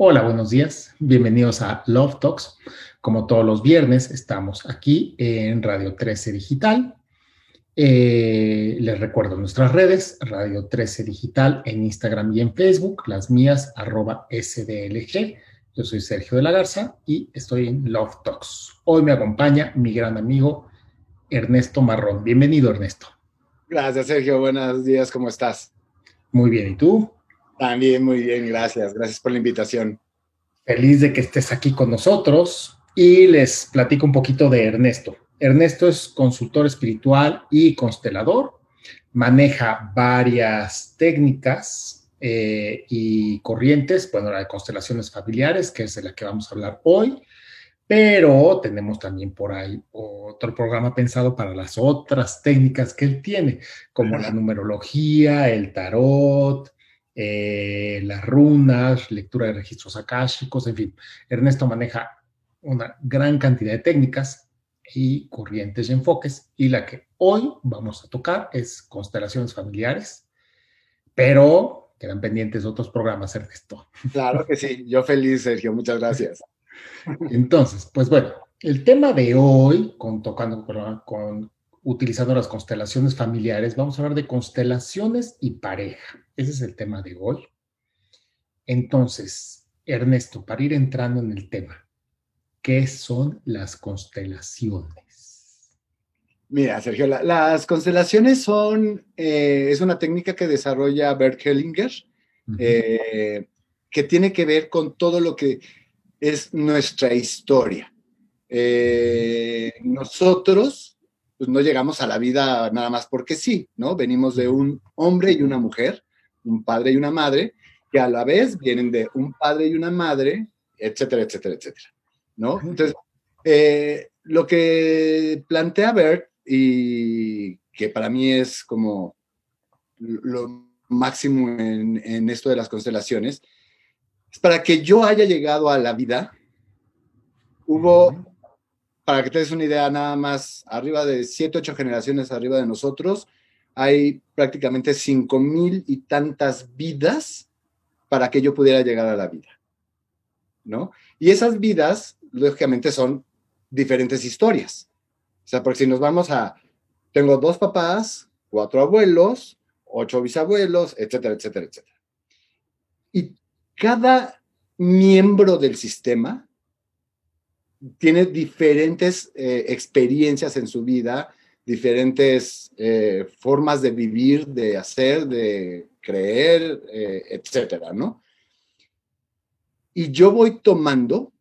Hola, buenos días. Bienvenidos a Love Talks. Como todos los viernes, estamos aquí en Radio 13 Digital. Eh, les recuerdo nuestras redes, Radio 13 Digital en Instagram y en Facebook, las mías, arroba SDLG. Yo soy Sergio de la Garza y estoy en Love Talks. Hoy me acompaña mi gran amigo Ernesto Marrón. Bienvenido, Ernesto. Gracias, Sergio. Buenos días, ¿cómo estás? Muy bien, ¿y tú? También muy bien, gracias. Gracias por la invitación. Feliz de que estés aquí con nosotros y les platico un poquito de Ernesto. Ernesto es consultor espiritual y constelador. Maneja varias técnicas eh, y corrientes, bueno, la de constelaciones familiares, que es de la que vamos a hablar hoy, pero tenemos también por ahí otro programa pensado para las otras técnicas que él tiene, como la numerología, el tarot, eh, las runas, lectura de registros akáshicos, en fin. Ernesto maneja una gran cantidad de técnicas y corrientes y enfoques, y la que hoy vamos a tocar es constelaciones familiares, pero quedan pendientes otros programas, Ernesto. Claro que sí, yo feliz, Sergio, muchas gracias. Entonces, pues bueno, el tema de hoy, con, tocando con utilizando las constelaciones familiares, vamos a hablar de constelaciones y pareja. Ese es el tema de hoy. Entonces, Ernesto, para ir entrando en el tema, ¿qué son las constelaciones? Mira, Sergio, las constelaciones son, eh, es una técnica que desarrolla Bert Hellinger, eh, que tiene que ver con todo lo que es nuestra historia. Eh, nosotros pues no llegamos a la vida nada más porque sí, ¿no? Venimos de un hombre y una mujer, un padre y una madre, que a la vez vienen de un padre y una madre, etcétera, etcétera, etcétera, ¿no? Entonces, eh, lo que plantea Bert y que para mí es como lo máximo en, en esto de las constelaciones, es para que yo haya llegado a la vida, hubo para que te des una idea, nada más arriba de siete, ocho generaciones arriba de nosotros, hay prácticamente cinco mil y tantas vidas para que yo pudiera llegar a la vida, ¿no? Y esas vidas, lógicamente, son diferentes historias. O sea, porque si nos vamos a, tengo dos papás, cuatro abuelos, ocho bisabuelos, etcétera, etcétera, etcétera. Y cada miembro del sistema tiene diferentes eh, experiencias en su vida, diferentes eh, formas de vivir, de hacer, de creer, eh, etcétera, ¿no? Y yo voy tomando,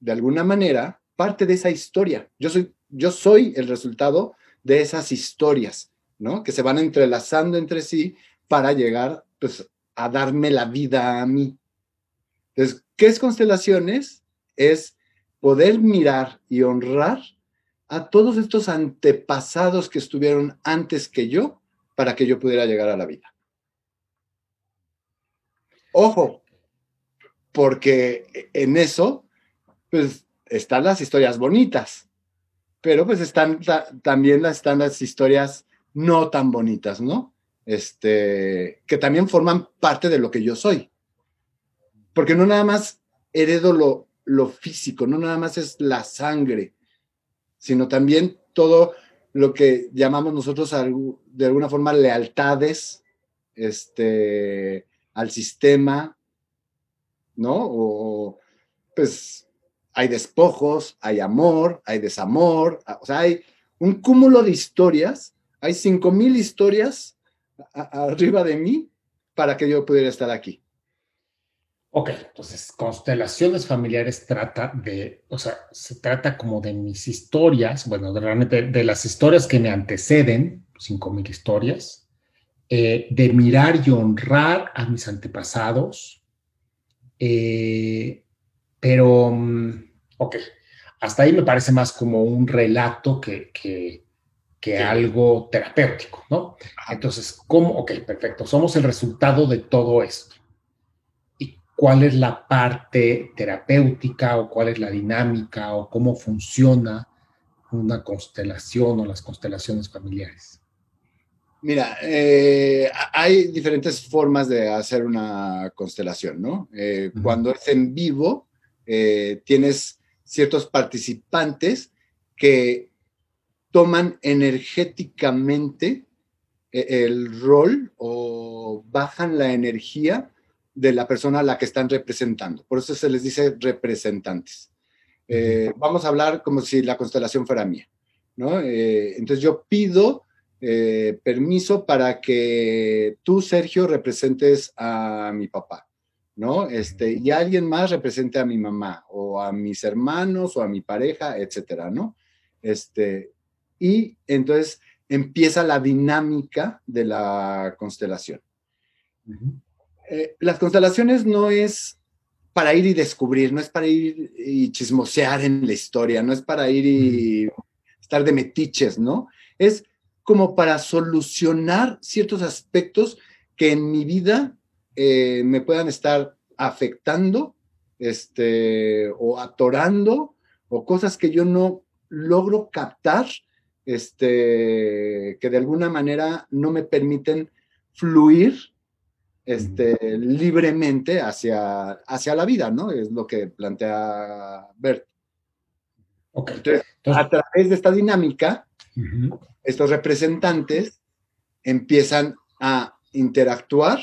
de alguna manera, parte de esa historia. Yo soy, yo soy el resultado de esas historias, ¿no? Que se van entrelazando entre sí para llegar, pues, a darme la vida a mí. Entonces, ¿qué es constelaciones? Es poder mirar y honrar a todos estos antepasados que estuvieron antes que yo para que yo pudiera llegar a la vida. Ojo, porque en eso, pues están las historias bonitas, pero pues están también están las historias no tan bonitas, ¿no? Este, que también forman parte de lo que yo soy. Porque no nada más heredo lo, lo físico, no nada más es la sangre, sino también todo lo que llamamos nosotros de alguna forma lealtades este, al sistema, ¿no? O pues hay despojos, hay amor, hay desamor, o sea, hay un cúmulo de historias, hay cinco mil historias arriba de mí para que yo pudiera estar aquí. Ok, entonces constelaciones familiares trata de, o sea, se trata como de mis historias, bueno, de, realmente de las historias que me anteceden, cinco mil historias, eh, de mirar y honrar a mis antepasados, eh, pero, mm, ok, hasta ahí me parece más como un relato que, que, que algo terapéutico, ¿no? Entonces, ¿cómo? Ok, perfecto, somos el resultado de todo esto cuál es la parte terapéutica o cuál es la dinámica o cómo funciona una constelación o las constelaciones familiares. Mira, eh, hay diferentes formas de hacer una constelación, ¿no? Eh, cuando es en vivo, eh, tienes ciertos participantes que toman energéticamente el rol o bajan la energía de la persona a la que están representando. Por eso se les dice representantes. vamos a hablar como si la constelación fuera mía, ¿no? entonces yo pido eh, permiso para que tú, Sergio, representes a mi papá, ¿no? Este, y alguien más represente a mi mamá o a mis hermanos o a mi pareja, etcétera, ¿no? Este, y entonces empieza la dinámica de la constelación. Eh, las constelaciones no es para ir y descubrir, no es para ir y chismosear en la historia, no es para ir y estar de metiches, ¿no? Es como para solucionar ciertos aspectos que en mi vida eh, me puedan estar afectando este, o atorando o cosas que yo no logro captar, este, que de alguna manera no me permiten fluir este, libremente hacia, hacia la vida, ¿no? Es lo que plantea Bert. Entonces, a través de esta dinámica, estos representantes empiezan a interactuar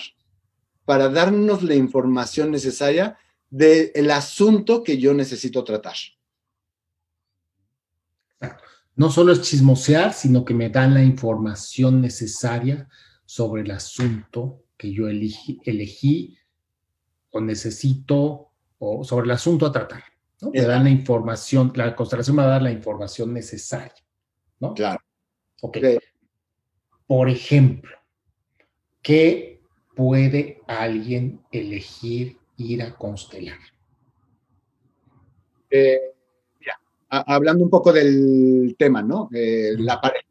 para darnos la información necesaria del asunto que yo necesito tratar. No solo es chismosear, sino que me dan la información necesaria sobre el asunto que yo elegí, elegí o necesito, o sobre el asunto a tratar. Me dan la información, la constelación me va a dar la información necesaria. ¿no? Claro. Ok. Por ejemplo, ¿qué puede alguien elegir ir a constelar? Eh, mira, hablando un poco del tema, ¿no? Eh, la pareja,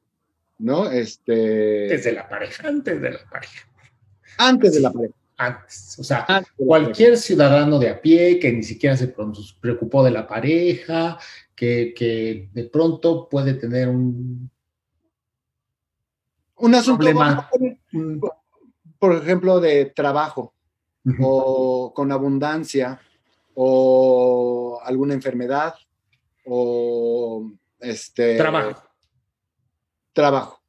¿no? Este... Desde la pareja, antes de la pareja. Antes de la pareja. Antes, o sea, cualquier ciudadano de a pie que ni siquiera se preocupó de la pareja, que, que de pronto puede tener un un asunto, por ejemplo, de trabajo o con abundancia o alguna enfermedad o este trabajo. Trabajo.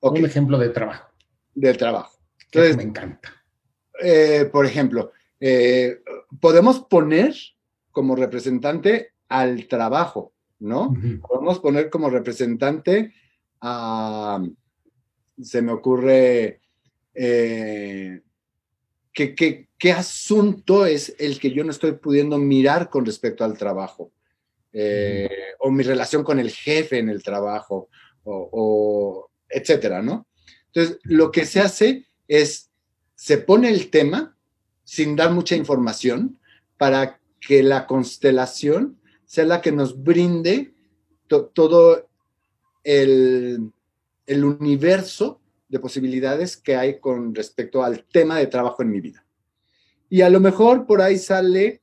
Un ejemplo de trabajo. Del trabajo. Entonces, me encanta. Eh, por ejemplo, eh, podemos poner como representante al trabajo, ¿no? Podemos poner como representante a se me ocurre eh, qué asunto es el que yo no estoy pudiendo mirar con respecto al trabajo, eh, o mi relación con el jefe en el trabajo, o, etcétera, ¿no? Entonces, lo que se hace es, se pone el tema sin dar mucha información para que la constelación sea la que nos brinde todo el, el universo de posibilidades que hay con respecto al tema de trabajo en mi vida. Y a lo mejor por ahí sale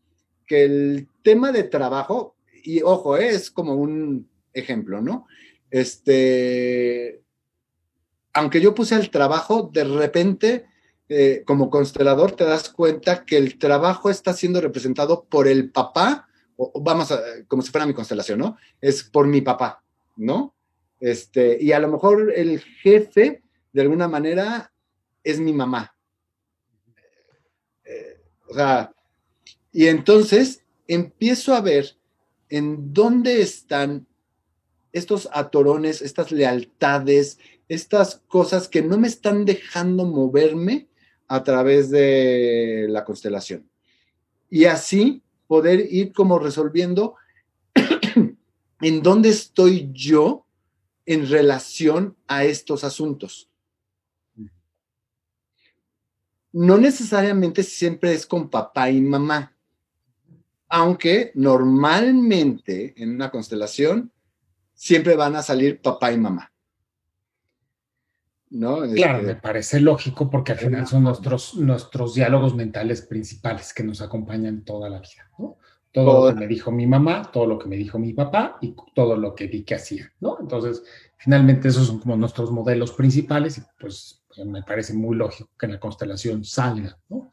que el tema de trabajo, y ojo, es como un ejemplo, ¿no? Este, aunque yo puse el trabajo, de repente, eh, como constelador, te das cuenta que el trabajo está siendo representado por el papá, vamos a, como si fuera mi constelación, ¿no? Es por mi papá, ¿no? Este, y a lo mejor el jefe, de alguna manera, es mi mamá. Eh, o sea, y entonces empiezo a ver en dónde están estos atorones, estas lealtades, estas cosas que no me están dejando moverme a través de la constelación. Y así poder ir como resolviendo en dónde estoy yo en relación a estos asuntos. No necesariamente siempre es con papá y mamá, aunque normalmente en una constelación siempre van a salir papá y mamá. ¿No? Claro, este, me parece lógico porque al final son nuestros, nuestros diálogos mentales principales que nos acompañan toda la vida. Todo lo que me dijo mi mamá, todo lo que me dijo mi papá y todo lo que vi que hacía, ¿no? Entonces, finalmente esos son como nuestros modelos principales y pues me parece muy lógico que en la constelación salga, ¿no?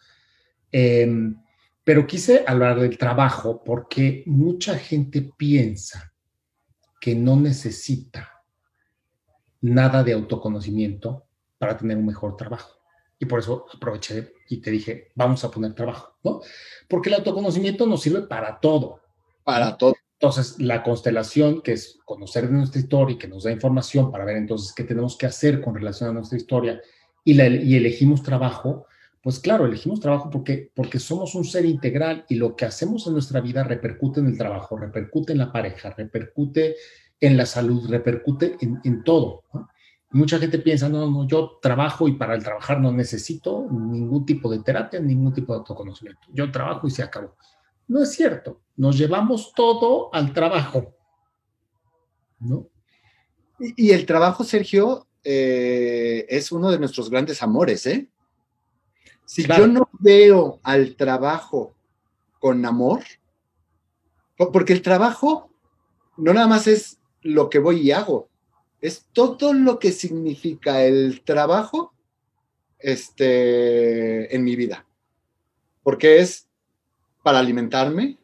Em, pero quise hablar del trabajo porque mucha gente piensa que no necesita nada de autoconocimiento para tener un mejor trabajo. Y por eso aproveché y te dije, vamos a poner trabajo, ¿no? Porque el autoconocimiento nos sirve para todo. Para todo. Entonces, la constelación, que es conocer nuestra historia y que nos da información para ver entonces qué tenemos que hacer con relación a nuestra historia y, la, y elegimos trabajo, pues claro, elegimos trabajo porque, porque somos un ser integral y lo que hacemos en nuestra vida repercute en el trabajo, repercute en la pareja, repercute en la salud, repercute en, en todo. ¿no? Mucha gente piensa, no, no, yo trabajo y para el trabajar no necesito ningún tipo de terapia, ningún tipo de autoconocimiento. Yo trabajo y se acabó. No es cierto. Nos llevamos todo al trabajo. ¿No? Y, el trabajo, Sergio, eh, es uno de nuestros grandes amores, ¿eh? Si yo no veo al trabajo con amor, porque el trabajo no nada más es lo que voy y hago, es todo lo que significa el trabajo este, en mi vida. Porque es para alimentarme,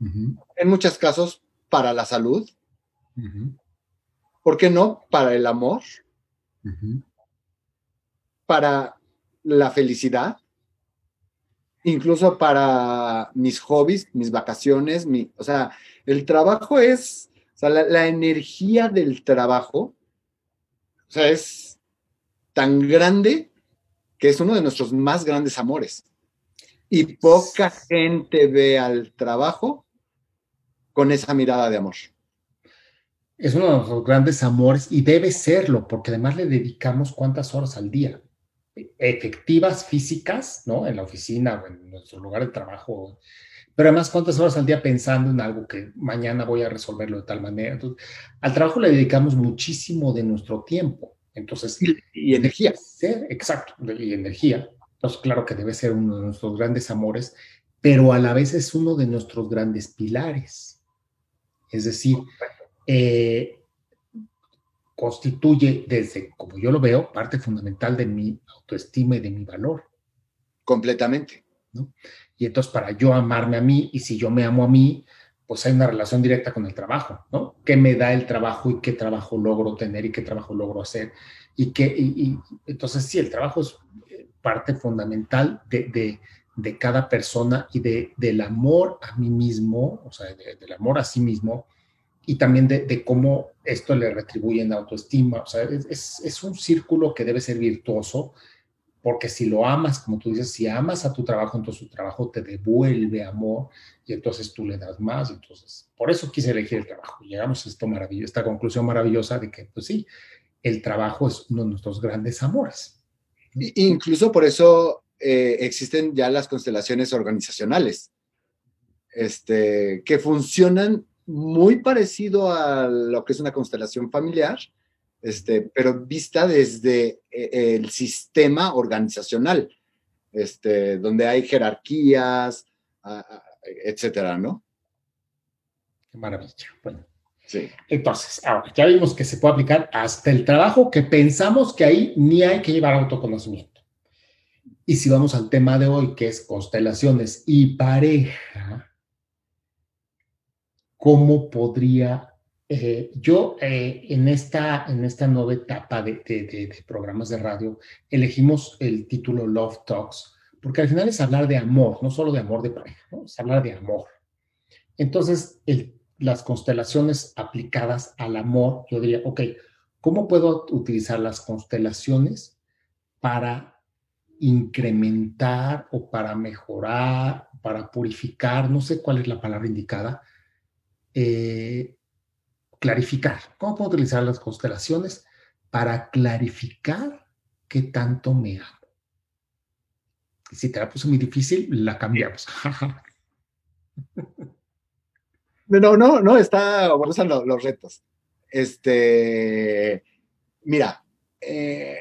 en muchos casos para la salud, ¿por qué no? Para el amor, para la felicidad, incluso para mis hobbies, mis vacaciones, mi, o sea, el trabajo es sea, la, energía del trabajo, o sea, es tan grande que es uno de nuestros más grandes amores. Y poca gente ve al trabajo con esa mirada de amor. Es uno de nuestros grandes amores y debe serlo, porque además le dedicamos cuántas horas al día, efectivas, físicas, ¿no? En la oficina o en nuestro lugar de trabajo, pero además cuántas horas al día pensando en algo que mañana voy a resolverlo de tal manera. Entonces, al trabajo le dedicamos muchísimo de nuestro tiempo. Entonces, y, energía. Ser, exacto, y energía. Entonces, claro que debe ser uno de nuestros grandes amores, pero a la vez es uno de nuestros grandes pilares. Es decir, eh, constituye desde, como yo lo veo, parte fundamental de mi autoestima y de mi valor. Completamente. ¿No? Y entonces para yo amarme a mí, y si yo me amo a mí, pues hay una relación directa con el trabajo, ¿no? ¿Qué me da el trabajo y qué trabajo logro tener y qué trabajo logro hacer? Y, qué, y, entonces sí, el trabajo es eh, parte fundamental de, de, cada persona y de, del amor a mí mismo, o sea, del amor a sí mismo, y también de, cómo esto le retribuye en autoestima. O sea, es, es, un círculo que debe ser virtuoso porque si lo amas, como tú dices, si amas a tu trabajo, entonces tu trabajo te devuelve amor y entonces tú le das más. Entonces, por eso quise elegir el trabajo. Llegamos a esto maravilloso, esta conclusión maravillosa de que, pues sí, el trabajo es uno de nuestros grandes amores. Incluso por eso eh, existen ya las constelaciones organizacionales, este, que funcionan muy parecido a lo que es una constelación familiar, este, pero vista desde eh, el sistema organizacional, este, donde hay jerarquías, etcétera, ¿no? Qué maravilla. Bueno. Sí. Entonces, ahora ya vimos que se puede aplicar hasta el trabajo que pensamos que ahí ni hay que llevar autoconocimiento. Y si vamos al tema de hoy, que es constelaciones y pareja, ¿cómo podría eh, yo eh, en, esta, en esta nueva etapa de, de, programas de radio elegimos el título Love Talks, porque al final es hablar de amor, no solo de amor de pareja, ¿no? es hablar de amor. Entonces, las constelaciones aplicadas al amor, yo diría, ok, ¿cómo puedo utilizar las constelaciones para incrementar o para mejorar, para purificar, no sé cuál es la palabra indicada, eh, clarificar. ¿Cómo puedo utilizar las constelaciones para clarificar qué tanto me amo? si te la puse muy difícil, la cambiamos. no, no, no, está, bueno, los, los retos. Este, mira, eh,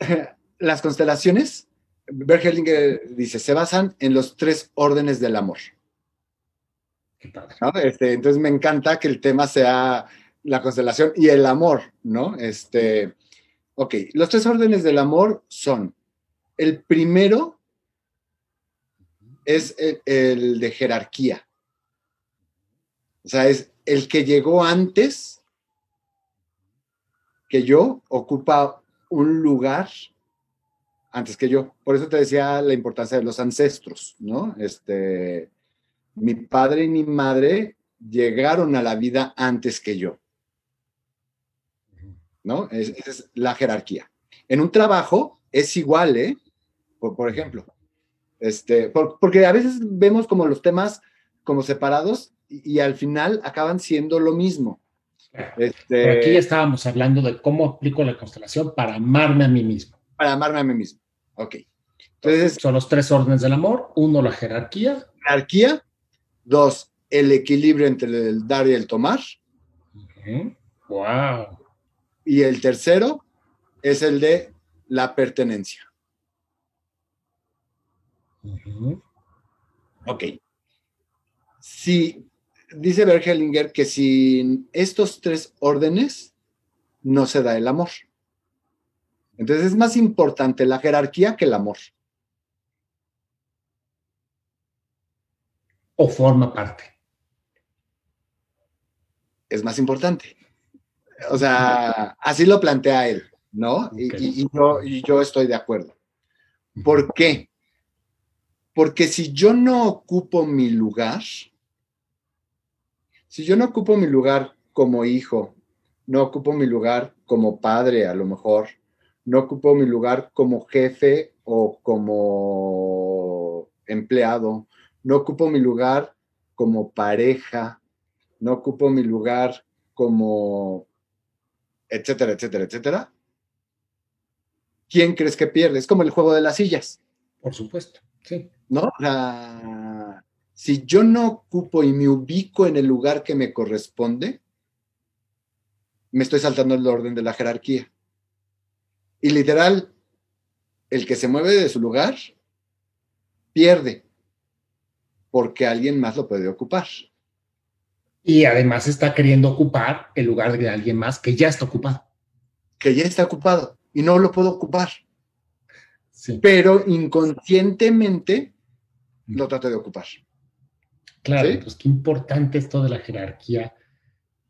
las constelaciones, Bert Hellinger dice, se basan en los tres órdenes del amor. Este, entonces me encanta que el tema sea la constelación y el amor, ¿no? Este, ok, los tres órdenes del amor son, el primero es el, de jerarquía. O sea, es el que llegó antes que yo, ocupa un lugar antes que yo. Por eso te decía la importancia de los ancestros, ¿no? Este, mi padre y mi madre llegaron a la vida antes que yo. ¿No? esa es la jerarquía. En un trabajo es igual, ¿eh? Por, ejemplo. Este, porque a veces vemos como los temas como separados y, al final acaban siendo lo mismo. Este, aquí ya estábamos hablando de cómo aplico la constelación para amarme a mí mismo. Para amarme a mí mismo. Ok. Entonces, son los tres órdenes del amor. Uno, la jerarquía. Jerarquía. Dos, el equilibrio entre el dar y el tomar. Wow. Y el tercero es el de la pertenencia. Ok. Si dice Bergelinger que sin estos tres órdenes no se da el amor. Entonces es más importante la jerarquía que el amor. O forma parte? Es más importante. O sea, así lo plantea él, ¿no? Y, yo, y yo estoy de acuerdo. ¿Por qué? Porque si yo no ocupo mi lugar, si yo no ocupo mi lugar como hijo, no ocupo mi lugar como padre a lo mejor, no ocupo mi lugar como jefe o como empleado, no ocupo mi lugar como pareja, no ocupo mi lugar como, etcétera, etcétera, etcétera. ¿Quién crees que pierde? Es como el juego de las sillas. Por supuesto, sí. ¿No? si yo no ocupo y me ubico en el lugar que me corresponde, me estoy saltando el orden de la jerarquía. Y literal, el que se mueve de su lugar pierde porque alguien más lo puede ocupar. Y además está queriendo ocupar el lugar de alguien más que ya está ocupado. Que ya está ocupado y no lo puedo ocupar. Sí. Pero inconscientemente lo trato de ocupar. Claro, pues qué importante esto de la jerarquía,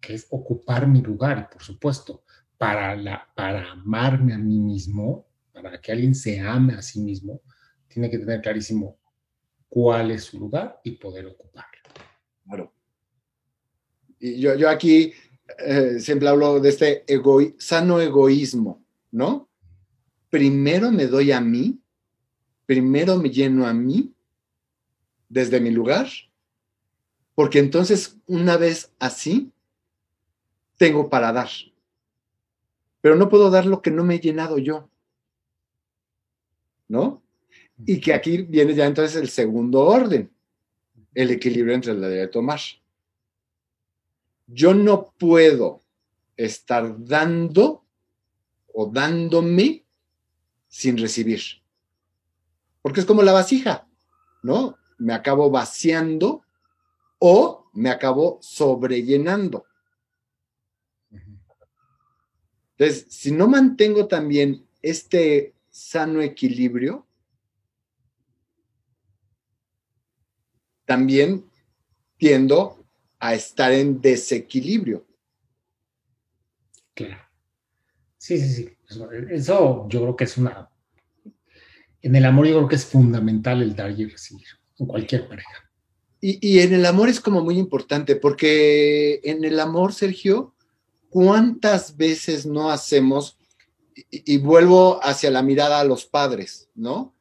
que es ocupar mi lugar, y por supuesto, para, la, para amarme a mí mismo, para que alguien se ame a sí mismo, tiene que tener clarísimo cuál es su lugar y poder ocuparlo. Claro. Y yo, yo aquí eh, siempre hablo de este sano egoísmo, ¿no? Primero me doy a mí, primero me lleno a mí desde mi lugar, porque entonces una vez así, tengo para dar. Pero no puedo dar lo que no me he llenado yo. ¿No? Y que aquí viene ya entonces el segundo orden, el equilibrio entre la de tomar. Yo no puedo estar dando o dándome sin recibir. Porque es como la vasija, ¿no? Me acabo vaciando o me acabo sobrellenando. Entonces, si no mantengo también este sano equilibrio, también tiendo a estar en desequilibrio. Claro. Sí, sí, sí. Eso yo creo que es una... En el amor yo creo que es fundamental el dar y recibir, en cualquier pareja. Y, en el amor es como muy importante, porque en el amor, Sergio, ¿cuántas veces no hacemos, y, vuelvo hacia la mirada a los padres, ¿no?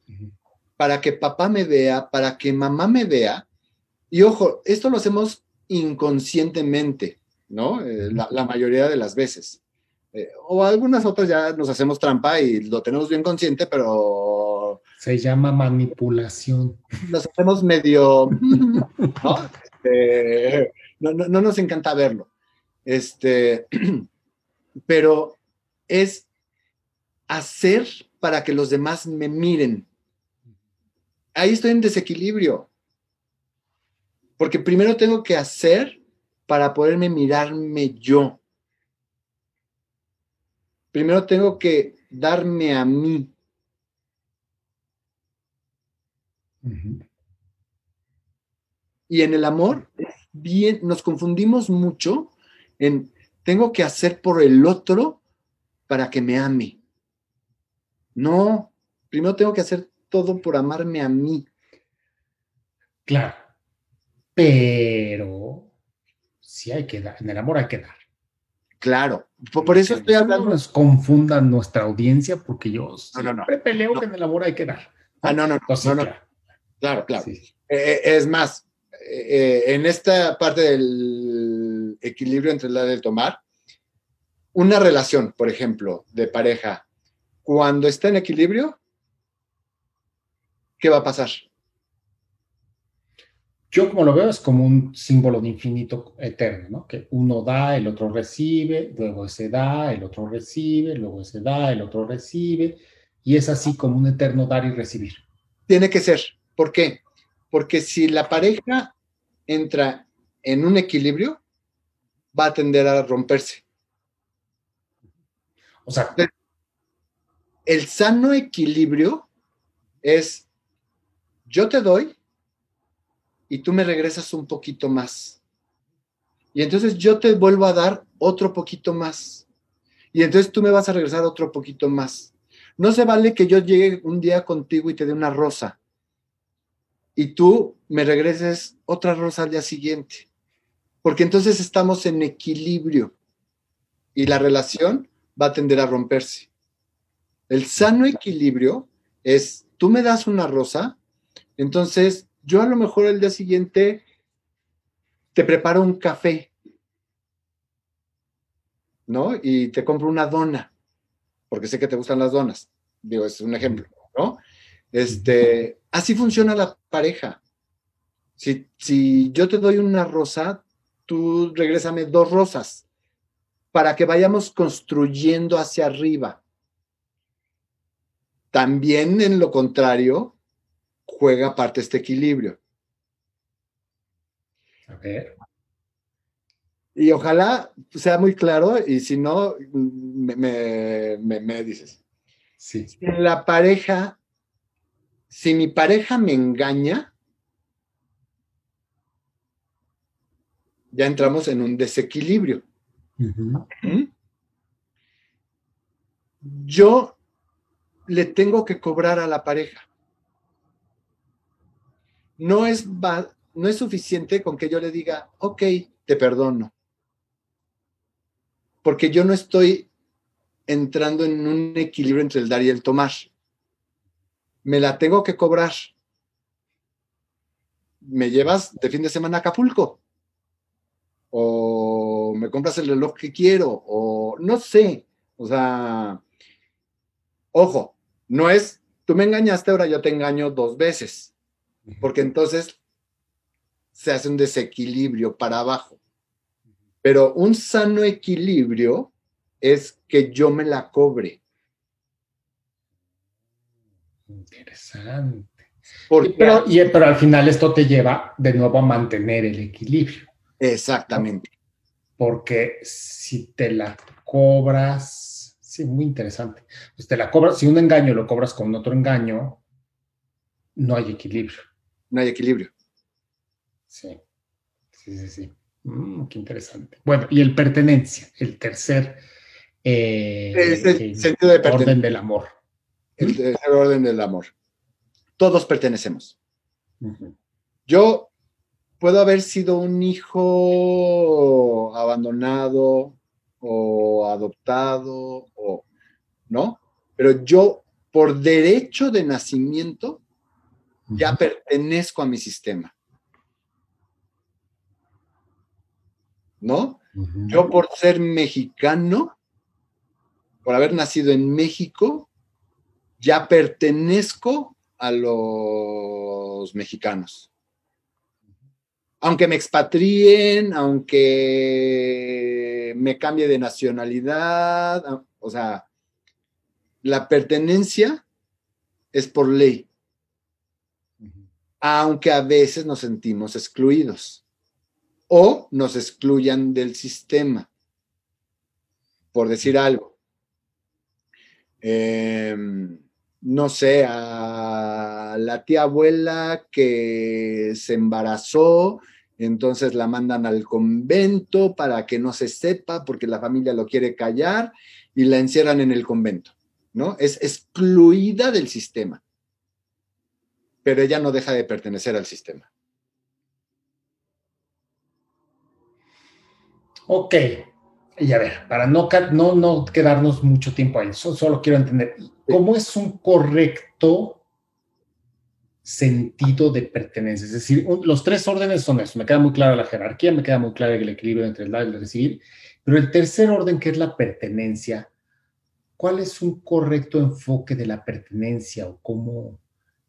Para que papá me vea, para que mamá me vea, y ojo, esto lo hacemos inconscientemente, ¿no? Eh, la, mayoría de las veces. Eh, o algunas otras ya nos hacemos trampa y lo tenemos bien consciente, pero... Se llama manipulación. Nos hacemos medio... Este, ¿no? no, no, nos encanta verlo. Este, pero es hacer para que los demás me miren. Ahí estoy en desequilibrio Porque primero tengo que hacer para poderme mirarme yo. Primero tengo que darme a mí. Y en el amor, bien, nos confundimos mucho en tengo que hacer por el otro para que me ame. No, primero tengo que hacer todo por amarme a mí. Claro, pero sí hay que dar, en el amor hay que dar. Claro, por, eso estoy hablando. No nos confundan nuestra audiencia porque yo siempre peleo que en el amor hay que dar. Ah, no, no, no, Claro, claro. Eh, eh, es más, eh, en esta parte del equilibrio entre el dar y el tomar, una relación, por ejemplo, de pareja, cuando está en equilibrio, ¿qué va a pasar? Yo como lo veo es como un símbolo de infinito eterno, ¿no? Que uno da, el otro recibe, luego ese da, el otro recibe, luego ese da, el otro recibe, y es así como un eterno dar y recibir. Tiene que ser. ¿Por qué? Porque si la pareja entra en un equilibrio, va a tender a romperse. O sea, el sano equilibrio es yo te doy y tú me regresas un poquito más. Y entonces yo te vuelvo a dar otro poquito más. Y entonces tú me vas a regresar otro poquito más. No se vale que yo llegue un día contigo y te dé una rosa. Y tú me regreses otra rosa al día siguiente. Porque entonces estamos en equilibrio. Y la relación va a tender a romperse. El sano equilibrio es, tú me das una rosa, entonces yo a lo mejor el día siguiente te preparo un café, ¿no? Y te compro una dona, porque sé que te gustan las donas. Digo, es un ejemplo, ¿no? Este, así funciona la pareja. Si, si yo te doy una rosa, tú regrésame dos rosas para que vayamos construyendo hacia arriba. También en lo contrario, juega parte este equilibrio. A ver. Y ojalá sea muy claro, y si no, me, me, dices. Sí. la pareja, si mi pareja me engaña, ya entramos en un desequilibrio. Yo le tengo que cobrar a la pareja. No es, no es suficiente con que yo le diga, ok, te perdono. Porque yo no estoy entrando en un equilibrio entre el dar y el tomar. Me la tengo que cobrar. ¿Me llevas de fin de semana a Acapulco? ¿O me compras el reloj que quiero? O no sé. O sea, Ojo, no es, tú me engañaste, ahora yo te engaño dos veces, porque entonces se hace un desequilibrio para abajo. Pero un sano equilibrio es que yo me la cobre. Interesante. pero, pero al final esto te lleva de nuevo a mantener el equilibrio. Exactamente. Porque si te la cobras Sí, muy interesante. Pues te la cobras, si un engaño lo cobras con otro engaño, no hay equilibrio. No hay equilibrio. Sí, sí, sí, sí. Mm, qué interesante. Bueno, y el pertenencia, el tercer eh, sentido de orden del amor. El tercer orden del amor. Todos pertenecemos. Yo puedo haber sido un hijo abandonado, o adoptado, o, ¿no? Pero yo, por derecho de nacimiento, ya pertenezco a mi sistema. ¿No? Yo por ser mexicano, por haber nacido en México, ya pertenezco a los mexicanos aunque me expatrien, aunque me cambie de nacionalidad, o sea, la pertenencia es por ley. Aunque a veces nos sentimos excluidos o nos excluyan del sistema, por decir algo. Em, no sé, a la tía abuela que se embarazó, entonces la mandan al convento para que no se sepa porque la familia lo quiere callar y la encierran en el convento, ¿no? Es excluida del sistema, pero ella no deja de pertenecer al sistema. Ok, y a ver, para no, no, no quedarnos mucho tiempo ahí, solo quiero entender, ¿cómo es un correcto sentido de pertenencia? Es decir, los tres órdenes son eso, me queda muy clara la jerarquía, me queda muy claro el equilibrio entre el dar y el recibir, pero el tercer orden, que es la pertenencia, ¿cuál es un correcto enfoque de la pertenencia o cómo,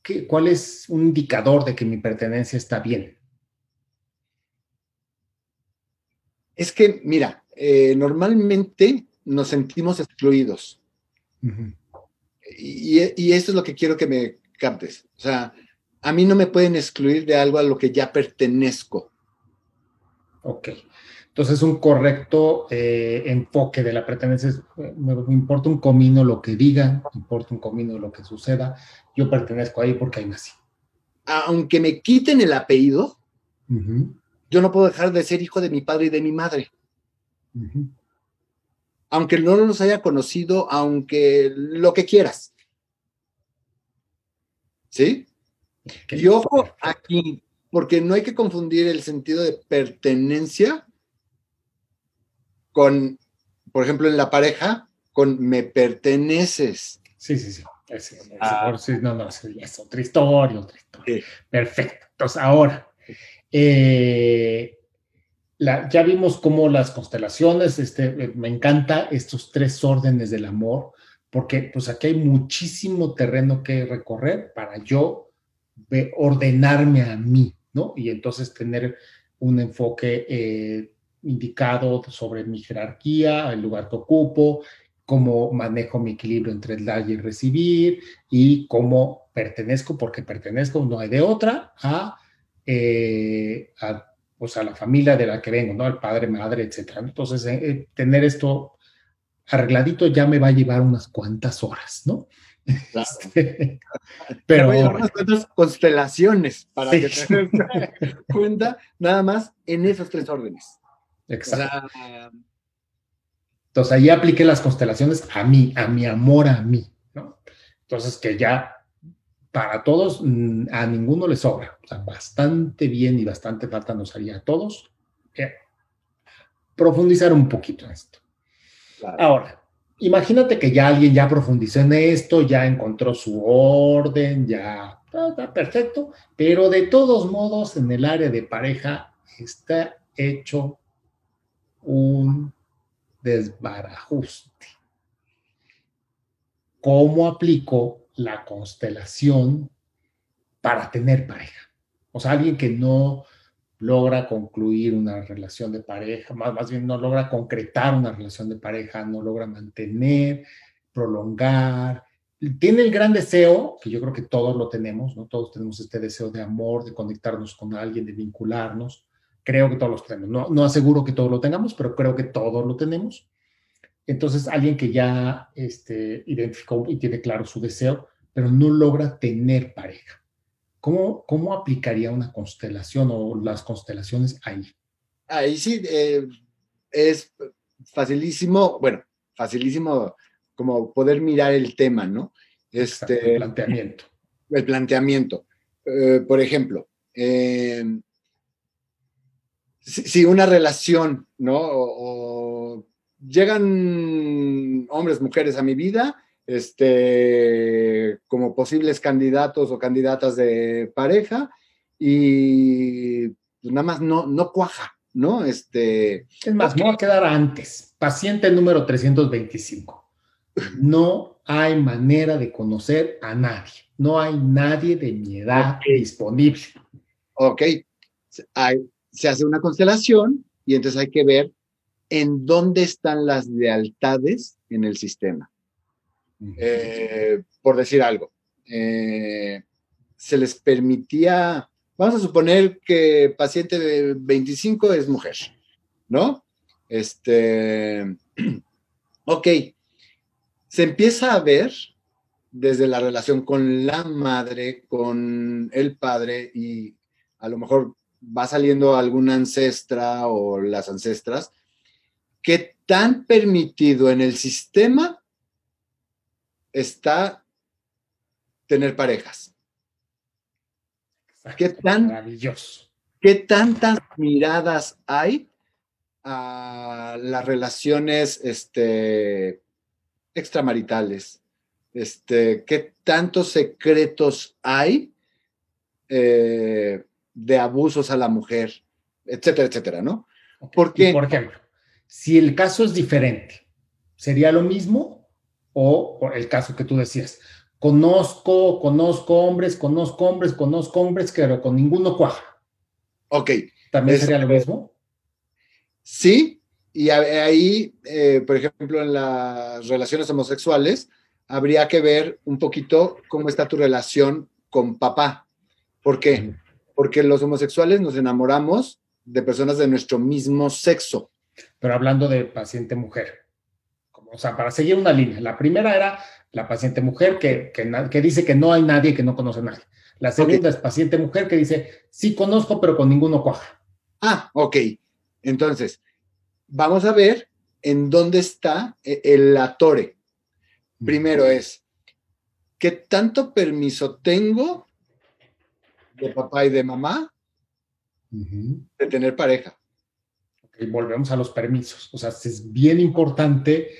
qué, cuál es un indicador de que mi pertenencia está bien? Es que, mira, eh, normalmente nos sentimos excluidos. y, y, esto es lo que quiero que me captes. O sea, a mí no me pueden excluir de algo a lo que ya pertenezco. Ok. Entonces, un correcto eh, enfoque de la pertenencia es, me, importa un comino lo que digan, me importa un comino lo que suceda, yo pertenezco ahí porque ahí nací. Aunque me quiten el apellido, yo no puedo dejar de ser hijo de mi padre y de mi madre. Aunque no los haya conocido, aunque lo que quieras. ¿Sí? Y ojo aquí, porque no hay que confundir el sentido de pertenencia con, por ejemplo, en la pareja, con me perteneces. Sí, sí, sí. Ah. no, no, es otra historia, otra historia. Perfecto. Entonces, ahora, eh, ya vimos cómo las constelaciones, este, eh, me encanta estos tres órdenes del amor, porque pues aquí hay muchísimo terreno que recorrer para yo ordenarme a mí, ¿no? Y entonces tener un enfoque eh, indicado sobre mi jerarquía, el lugar que ocupo, cómo manejo mi equilibrio entre el dar y el recibir y cómo pertenezco, porque pertenezco, no hay de otra, a, eh, a pues, la familia de la que vengo, ¿no? Al padre, madre, etcétera. Entonces, eh, eh, tener esto arregladito ya me va a llevar unas cuantas horas, ¿no? Este, pero unas cuantas constelaciones para que te des cuenta nada más en esos tres órdenes. Exacto. Entonces ahí apliqué las constelaciones a mí, a mi amor a mí, ¿no? Entonces que ya para todos, mm, a ninguno le sobra. O sea, bastante bien y bastante falta nos haría a todos eh, profundizar un poquito en esto. Ahora, imagínate que ya alguien ya profundizó en esto, ya encontró su orden, ya está perfecto, pero de todos modos en el área de pareja está hecho un desbarajuste. ¿Cómo aplico la constelación para tener pareja. O sea, alguien que no logra concluir una relación de pareja, más, más bien no logra concretar una relación de pareja, no logra mantener, prolongar. Tiene el gran deseo, que yo creo que todos lo tenemos, ¿no? Todos tenemos este deseo de amor, de conectarnos con alguien, de vincularnos. Creo que todos los tenemos. No, no aseguro que todos lo tengamos, pero creo que todos lo tenemos. Entonces, alguien que ya este, identificó y tiene claro su deseo, pero no logra tener pareja. ¿Cómo, cómo aplicaría una constelación o las constelaciones ahí? Ahí sí, eh, es facilísimo, bueno, facilísimo como poder mirar el tema, ¿no? Este, el planteamiento. El planteamiento. Eh, por ejemplo, eh, si, una relación, ¿no? o, llegan hombres, mujeres a mi vida, este, como posibles candidatos o candidatas de pareja y pues, nada más no, no cuaja, ¿no? Este, es más, me voy a quedar antes. Paciente número 325. No hay manera de conocer a nadie. No hay nadie de mi edad disponible. Ok. Se hace una constelación y entonces hay que ver en dónde están las lealtades en el sistema. Eh, por decir algo. Eh, se les permitía, vamos a suponer que paciente de 25 es mujer, ¿no? Este, ok, se empieza a ver desde la relación con la madre, con el padre y a lo mejor va saliendo alguna ancestra o las ancestras, qué tan permitido en el sistema está tener parejas. ¿Qué tan, Maravilloso. ¿Qué tantas miradas hay a las relaciones este, extramaritales? Este, ¿Qué tantos secretos hay eh, de abusos a la mujer? Etcétera, etcétera, ¿no? Porque, por ejemplo, si el caso es diferente, ¿sería lo mismo? O, el caso que tú decías, conozco, conozco hombres, conozco hombres, conozco hombres, pero con ninguno cuaja. Ok. ¿También sería lo mismo? Sí, y ahí, eh, por ejemplo, en las relaciones homosexuales, habría que ver un poquito cómo está tu relación con papá. ¿Por qué? Porque los homosexuales nos enamoramos de personas de nuestro mismo sexo. Pero hablando de paciente mujer. o sea, para seguir una línea. La primera era la paciente mujer que, que, dice que no hay nadie que no conoce a nadie. La segunda es paciente mujer que dice, sí conozco, pero con ninguno cuaja. Ah, ok. Entonces, vamos a ver en dónde está e, el atore. Primero es, ¿qué tanto permiso tengo de papá y de mamá de tener pareja? Okay, volvemos a los permisos. O sea, es bien importante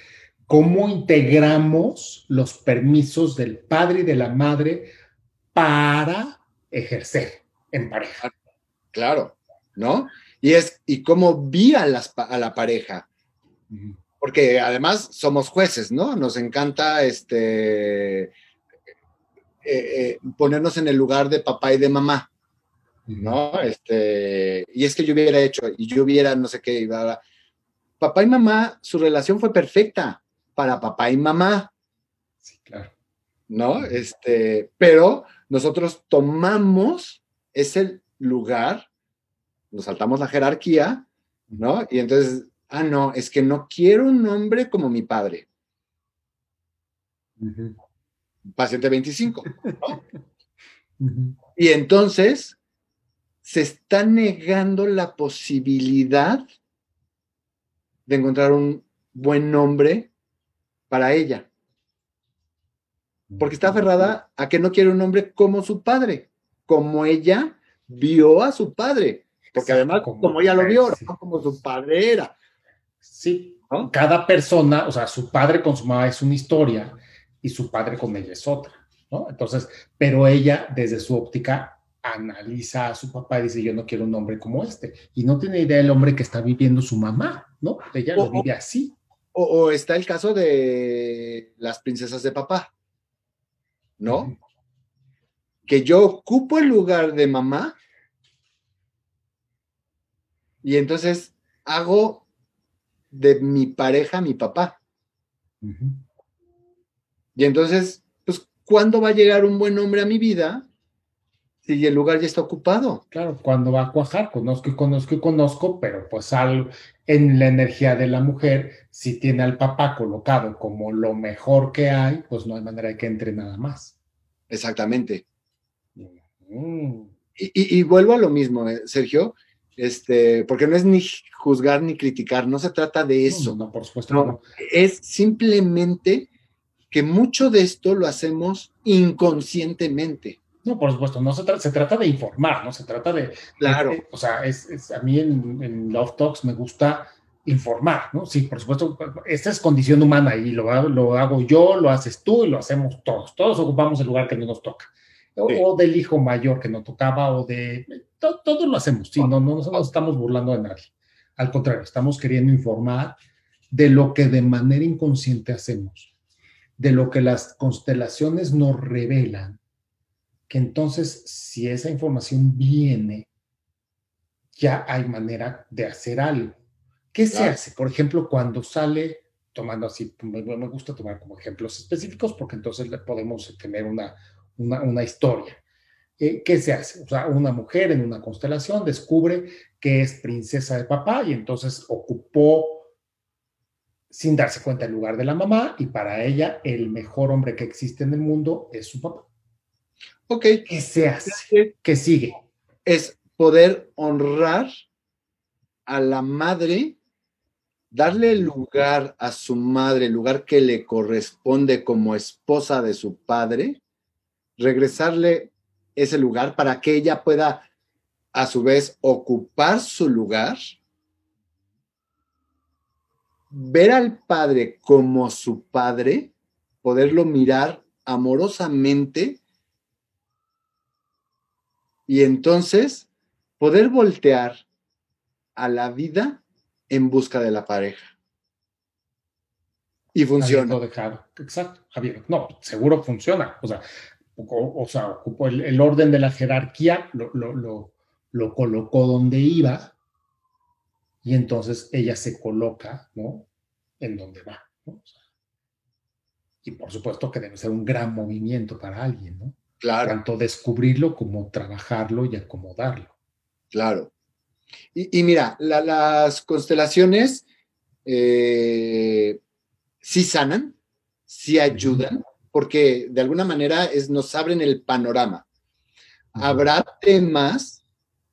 cómo integramos los permisos del padre y de la madre para ejercer en pareja. Claro, ¿no? Y es, y cómo vi a, la pareja. Porque además somos jueces, ¿no? Nos encanta este, eh, eh, ponernos en el lugar de papá y de mamá. ¿no? Este, y es que yo hubiera hecho, y yo hubiera no sé qué, papá y mamá, su relación fue perfecta para papá y mamá. Sí, claro. ¿No? Este, pero nosotros tomamos ese lugar, nos saltamos la jerarquía, ¿no? Y entonces, ah, no, es que no quiero un hombre como mi padre. Paciente 25, Y entonces se está negando la posibilidad de encontrar un buen nombre para ella. Porque está aferrada a que no quiere un hombre como su padre, como ella vio a su padre. Porque además, como, ella lo vio, no como su padre era. Sí, cada persona, o sea, su padre con su mamá es una historia y su padre con ella es otra, ¿no? Entonces, pero ella, desde su óptica, analiza a su papá y dice, yo no quiero un hombre como este. Y no tiene idea del hombre que está viviendo su mamá, ¿no? Ella lo vive así. O, está el caso de las princesas de papá, ¿no? Que yo ocupo el lugar de mamá y entonces hago de mi pareja mi papá. Y entonces, pues, ¿cuándo va a llegar un buen hombre a mi vida? y el lugar ya está ocupado. Claro, cuando va a cuajar, conozco y conozco y conozco, pero pues al, en la energía de la mujer, si tiene al papá colocado como lo mejor que hay, pues no hay manera de que entre nada más. Exactamente. Mm. Y, vuelvo a lo mismo, eh, Sergio, este, porque no es ni juzgar ni criticar, no se trata de eso. No, por supuesto. No, Es simplemente que mucho de esto lo hacemos inconscientemente. No, por supuesto, no se, se trata de informar, ¿no? Se trata de... Claro. o sea, es, a mí en, Love Talks me gusta informar, ¿no? Sí, por supuesto, esta es condición humana y lo, lo hago yo, lo haces tú y lo hacemos todos. Todos ocupamos el lugar que no nos toca. O, del hijo mayor que no tocaba, o de... todos lo hacemos, sí, no, no nos estamos burlando de nadie. Al contrario, estamos queriendo informar de lo que de manera inconsciente hacemos, de lo que las constelaciones nos revelan que entonces si esa información viene, ya hay manera de hacer algo. ¿Qué se hace? Por ejemplo, cuando sale, tomando así, me, gusta tomar como ejemplos específicos porque entonces podemos tener una, una, historia. eh, ¿qué se hace? O sea, una mujer en una constelación descubre que es princesa de papá y entonces ocupó sin darse cuenta el lugar de la mamá y para ella el mejor hombre que existe en el mundo es su papá. Ok. ¿Qué se hace? ¿Qué sigue? Es poder honrar a la madre, darle lugar a su madre, el lugar que le corresponde como esposa de su padre, regresarle ese lugar para que ella pueda a su vez ocupar su lugar, ver al padre como su padre, poderlo mirar amorosamente y entonces poder voltear a la vida en busca de la pareja. Y funciona. Exacto, Javier. No, seguro funciona. O sea, o, sea el, orden de la jerarquía lo, lo, lo, colocó donde iba y entonces ella se coloca, ¿no? En donde va, y por supuesto que debe ser un gran movimiento para alguien, ¿no? Claro. Tanto descubrirlo como trabajarlo y acomodarlo. Claro. Y, mira, las constelaciones eh, sí sanan, sí ayudan, porque de alguna manera es, nos abren el panorama. Habrá temas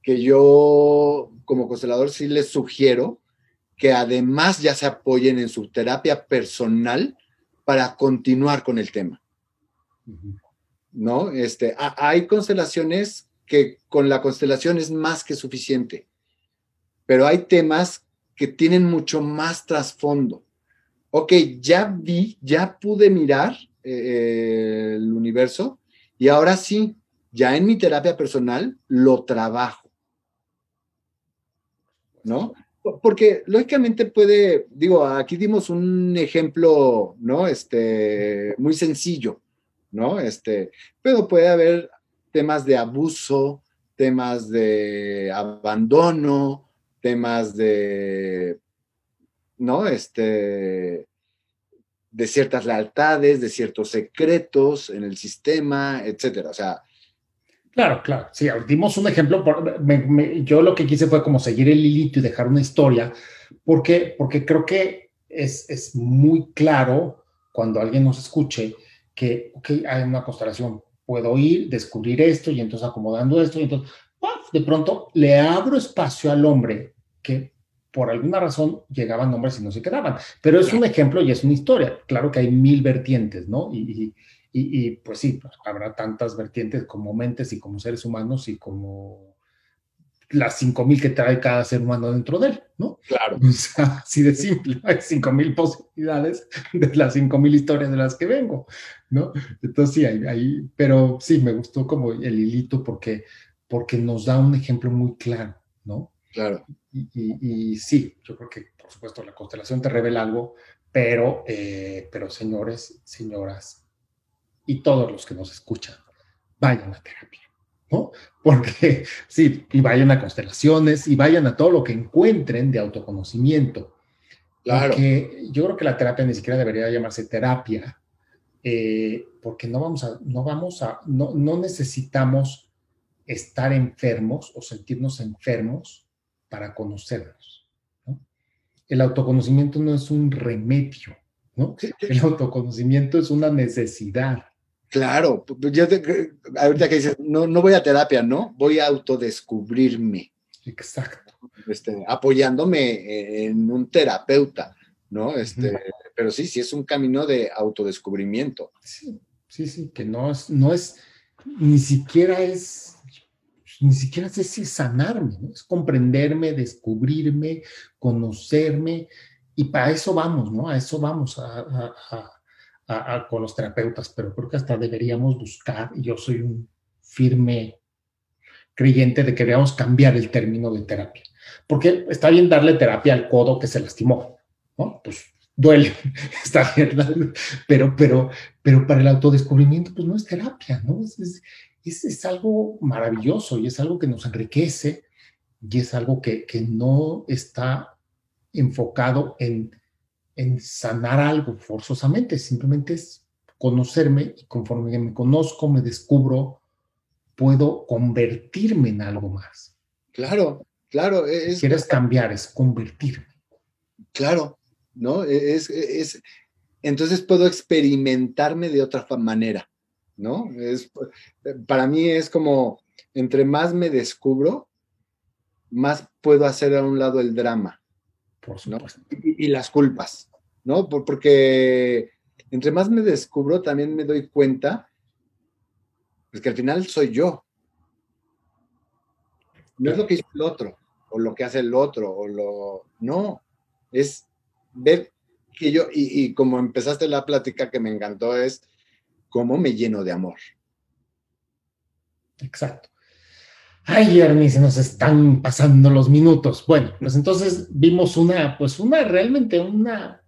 que yo como constelador sí les sugiero que además ya se apoyen en su terapia personal para continuar con el tema. ¿No? Este, hay constelaciones que con la constelación es más que suficiente pero hay temas que tienen mucho más trasfondo. Ok, ya vi, ya pude mirar eh, el universo y ahora sí, ya en mi terapia personal lo trabajo. ¿No? Porque lógicamente puede, digo, aquí dimos un ejemplo, ¿no? Este, muy sencillo, ¿no? Este, pero puede haber temas de abuso, temas de abandono, temas de, ¿no? Este, de ciertas lealtades, de ciertos secretos en el sistema, etcétera. O sea. Claro, claro. Sí, dimos un ejemplo. yo lo que quise fue como seguir el hilito y dejar una historia, porque, porque creo que es, es muy claro cuando alguien nos escuche que, hay una constelación, puedo ir, descubrir esto y entonces acomodando esto y entonces de pronto le abro espacio al hombre que por alguna razón llegaban hombres y no se quedaban. Pero es un ejemplo y es una historia. Claro que hay mil vertientes, ¿no? Y, pues sí, pues, habrá tantas vertientes como mentes y como seres humanos y como las cinco mil que trae cada ser humano dentro de él, ¿no? Claro. O sea, así de simple. Hay cinco mil posibilidades de las cinco mil historias de las que vengo, ¿no? Entonces sí, hay, pero sí, me gustó como el hilito porque porque nos da un ejemplo muy claro, ¿no? Claro. Y, sí, yo creo que, por supuesto, la constelación te revela algo, pero, eh, pero señores, señoras, y todos los que nos escuchan, vayan a terapia, ¿no? Porque sí, y vayan a constelaciones y vayan a todo lo que encuentren de autoconocimiento. Claro. Porque yo creo que la terapia ni siquiera debería llamarse terapia, eh, porque no vamos a, no vamos a, no, no necesitamos estar enfermos o sentirnos enfermos para conocernos. El autoconocimiento no es un remedio, ¿no? El autoconocimiento es una necesidad. Claro, yo ahorita que dices, no, no voy a terapia, ¿no? Voy a autodescubrirme. Exacto. Este, apoyándome en un terapeuta, ¿no? Este, Pero sí, sí es un camino de autodescubrimiento. Sí, sí, sí, que no es, no es, ni siquiera es ni siquiera sé si sanarme, ¿no? es comprenderme, descubrirme, conocerme, y para eso vamos, ¿no? A eso vamos con los terapeutas, pero creo que hasta deberíamos buscar, yo soy un firme creyente de que deberíamos cambiar el término de terapia, porque está bien darle terapia al codo que se lastimó, ¿no? Pues duele, está bien, pero, pero, pero para el autodescubrimiento, pues no es terapia, ¿no? es, es, algo maravilloso y es algo que nos enriquece y es algo que, no está enfocado en, en sanar algo forzosamente, simplemente es conocerme y conforme me conozco, me descubro, puedo convertirme en algo más. Claro, claro. E, quieres cambiar, es convertirme. Claro, ¿no? E, es, es, entonces puedo experimentarme de otra manera, ¿no? Es, para mí es como, entre más me descubro, más puedo hacer a un lado el drama. Por supuesto. Y, las culpas, ¿no? Porque entre más me descubro, también me doy cuenta pues, que al final soy yo. No es lo que hizo el otro, o lo que hace el otro, o lo. No, es ver que yo, y, como empezaste la plática que me encantó, es cómo me lleno de amor. Exacto. Ay, Ernie, se nos están pasando los minutos. Bueno, pues entonces vimos una, pues una, realmente una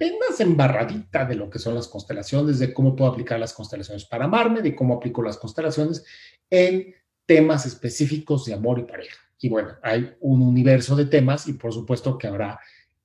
apenas embarradita de lo que son las constelaciones, de cómo puedo aplicar las constelaciones para amarme, de cómo aplico las constelaciones en temas específicos de amor y pareja. Y bueno, hay un universo de temas y por supuesto que habrá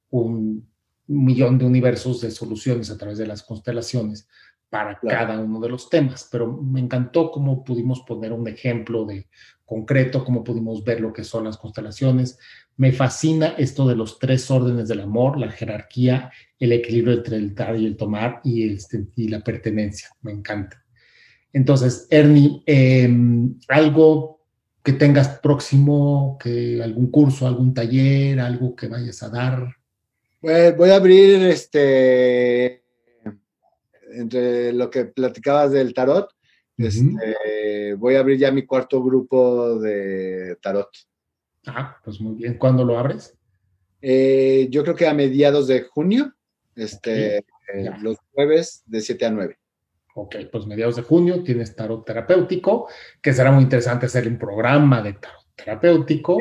un millón de universos de soluciones a través de las constelaciones para cada uno de los temas, pero me encantó cómo pudimos poner un ejemplo de concreto, cómo pudimos ver lo que son las constelaciones. Me fascina esto de los tres órdenes del amor, la jerarquía, el equilibrio entre el dar y el tomar y, este, y la pertenencia. Me encanta. Entonces, Ernie, em, algo que tengas próximo, que algún curso, algún taller, algo que vayas a dar. Pues voy a abrir este entre lo que platicabas del tarot, este, voy a abrir ya mi cuarto grupo de tarot. Ah, pues muy bien. ¿Cuándo lo abres? Eh, yo creo que a mediados de junio, este, eh, los jueves de 7 a 9. Ok, pues mediados de junio tienes tarot terapéutico, que será muy interesante hacer un programa de tarot terapéutico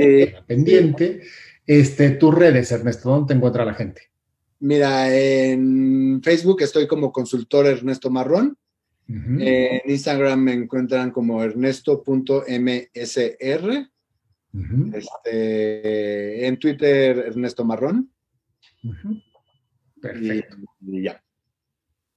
pendiente. Este, tus redes, Ernesto, ¿dónde te encuentra la gente? Mira, en Facebook estoy como consultor Ernesto Marrón. En Instagram me encuentran como ernesto.msr. este, en Twitter, Ernesto Marrón. Perfecto. ya.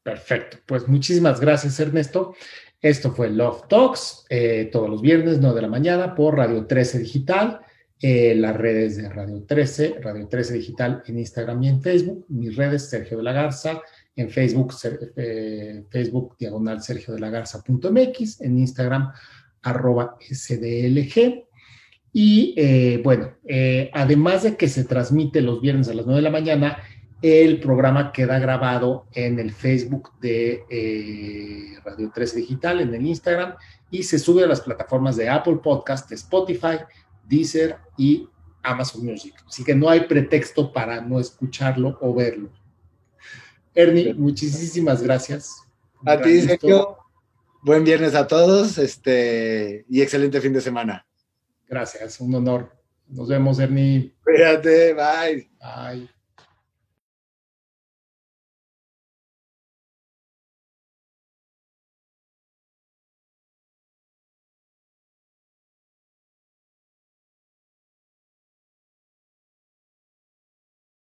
Perfecto. Pues muchísimas gracias, Ernesto. Esto fue Love Talks, eh, todos los viernes, 9 de la mañana, por Radio 13 Digital. Eh, las redes de Radio 13, Radio 13 Digital en Instagram y en Facebook, mis redes Sergio de la Garza, en Facebook, eh, Facebook diagonal Sergio de la Garza.mx, en Instagram arroba SDLG. Y eh, bueno, además de que se transmite los viernes a las 9 de la mañana, el programa queda grabado en el Facebook de Radio 13 Digital, en el Instagram, y se sube a las plataformas de Apple Podcast, Spotify, Deezer y Amazon Music. Así que no hay pretexto para no escucharlo o verlo. Ernie, muchísimas gracias. A ti, Sergio. Buen viernes a todos este, y excelente fin de semana. Gracias, un honor. Nos vemos, Ernie. Cuídate, bye. Bye.